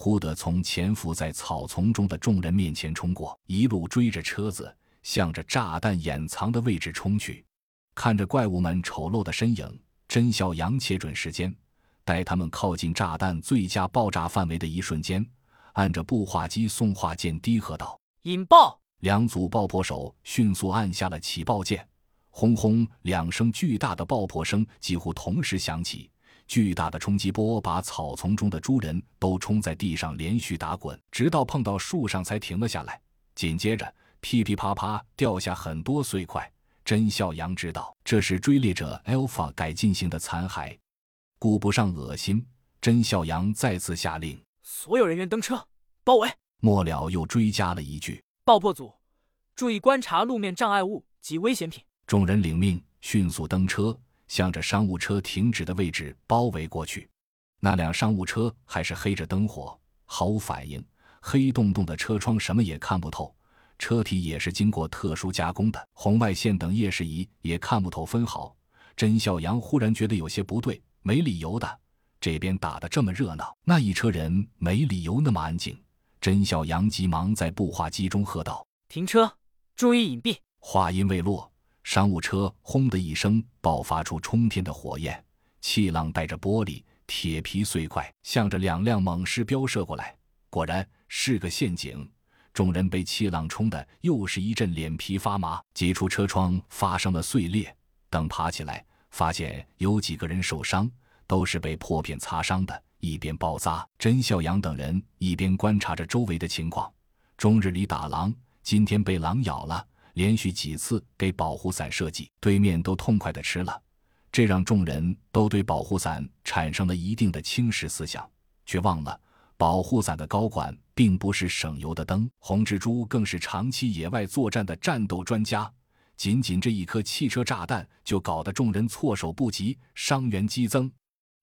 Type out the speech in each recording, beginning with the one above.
忽地从潜伏在草丛中的众人面前冲过，一路追着车子，向着炸弹掩藏的位置冲去。看着怪物们丑陋的身影，甄小阳切准时间，待他们靠近炸弹最佳爆炸范围的一瞬间，按着步话机送话键低喝道：“引爆！”两组爆破手迅速按下了起爆键，轰轰两声巨大的爆破声几乎同时响起。巨大的冲击波把草丛中的猪人都冲在地上，连续打滚，直到碰到树上才停了下来。紧接着，噼噼啪啪掉下很多碎块。甄孝阳知道这是追猎者 Alpha 改进型的残骸，顾不上恶心，甄孝阳再次下令：所有人员登车，包围。末了又追加了一句：爆破组，注意观察路面障碍物及危险品。众人领命，迅速登车。向着商务车停止的位置包围过去，那辆商务车还是黑着灯火，毫无反应。黑洞洞的车窗什么也看不透，车体也是经过特殊加工的，红外线等夜视仪也看不透分毫。甄孝阳忽然觉得有些不对，没理由的，这边打得这么热闹，那一车人没理由那么安静。甄孝阳急忙在步话机中喝道：“停车，注意隐蔽。”话音未落。商务车轰的一声爆发出冲天的火焰，气浪带着玻璃、铁皮碎块，向着两辆猛狮飙射过来。果然是个陷阱，众人被气浪冲的又是一阵脸皮发麻，几处车窗发生了碎裂。等爬起来，发现有几个人受伤，都是被破片擦伤的。一边包扎，甄孝阳等人一边观察着周围的情况。终日里打狼，今天被狼咬了。连续几次给保护伞设计，对面都痛快的吃了，这让众人都对保护伞产生了一定的轻视思想，却忘了保护伞的高管并不是省油的灯。红蜘蛛更是长期野外作战的战斗专家，仅仅这一颗汽车炸弹就搞得众人措手不及，伤员激增。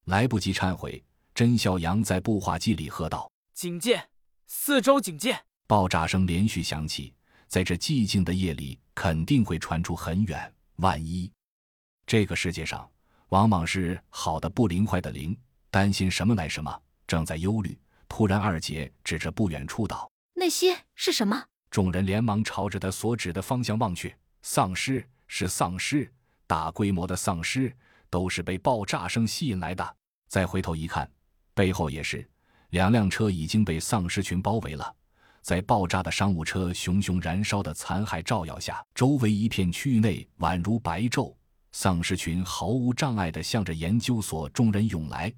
来不及忏悔，甄小阳在步话机里喝道：“警戒，四周警戒！”爆炸声连续响起。在这寂静的夜里，肯定会传出很远。万一，这个世界上往往是好的不灵，坏的灵。担心什么来什么，正在忧虑，突然二姐指着不远处道：“那些是什么？”众人连忙朝着他所指的方向望去，丧尸是丧尸，大规模的丧尸，都是被爆炸声吸引来的。再回头一看，背后也是两辆车已经被丧尸群包围了。在爆炸的商务车熊熊燃烧的残骸照耀下，周围一片区域内宛如白昼。丧尸群毫无障碍地向着研究所众人涌来，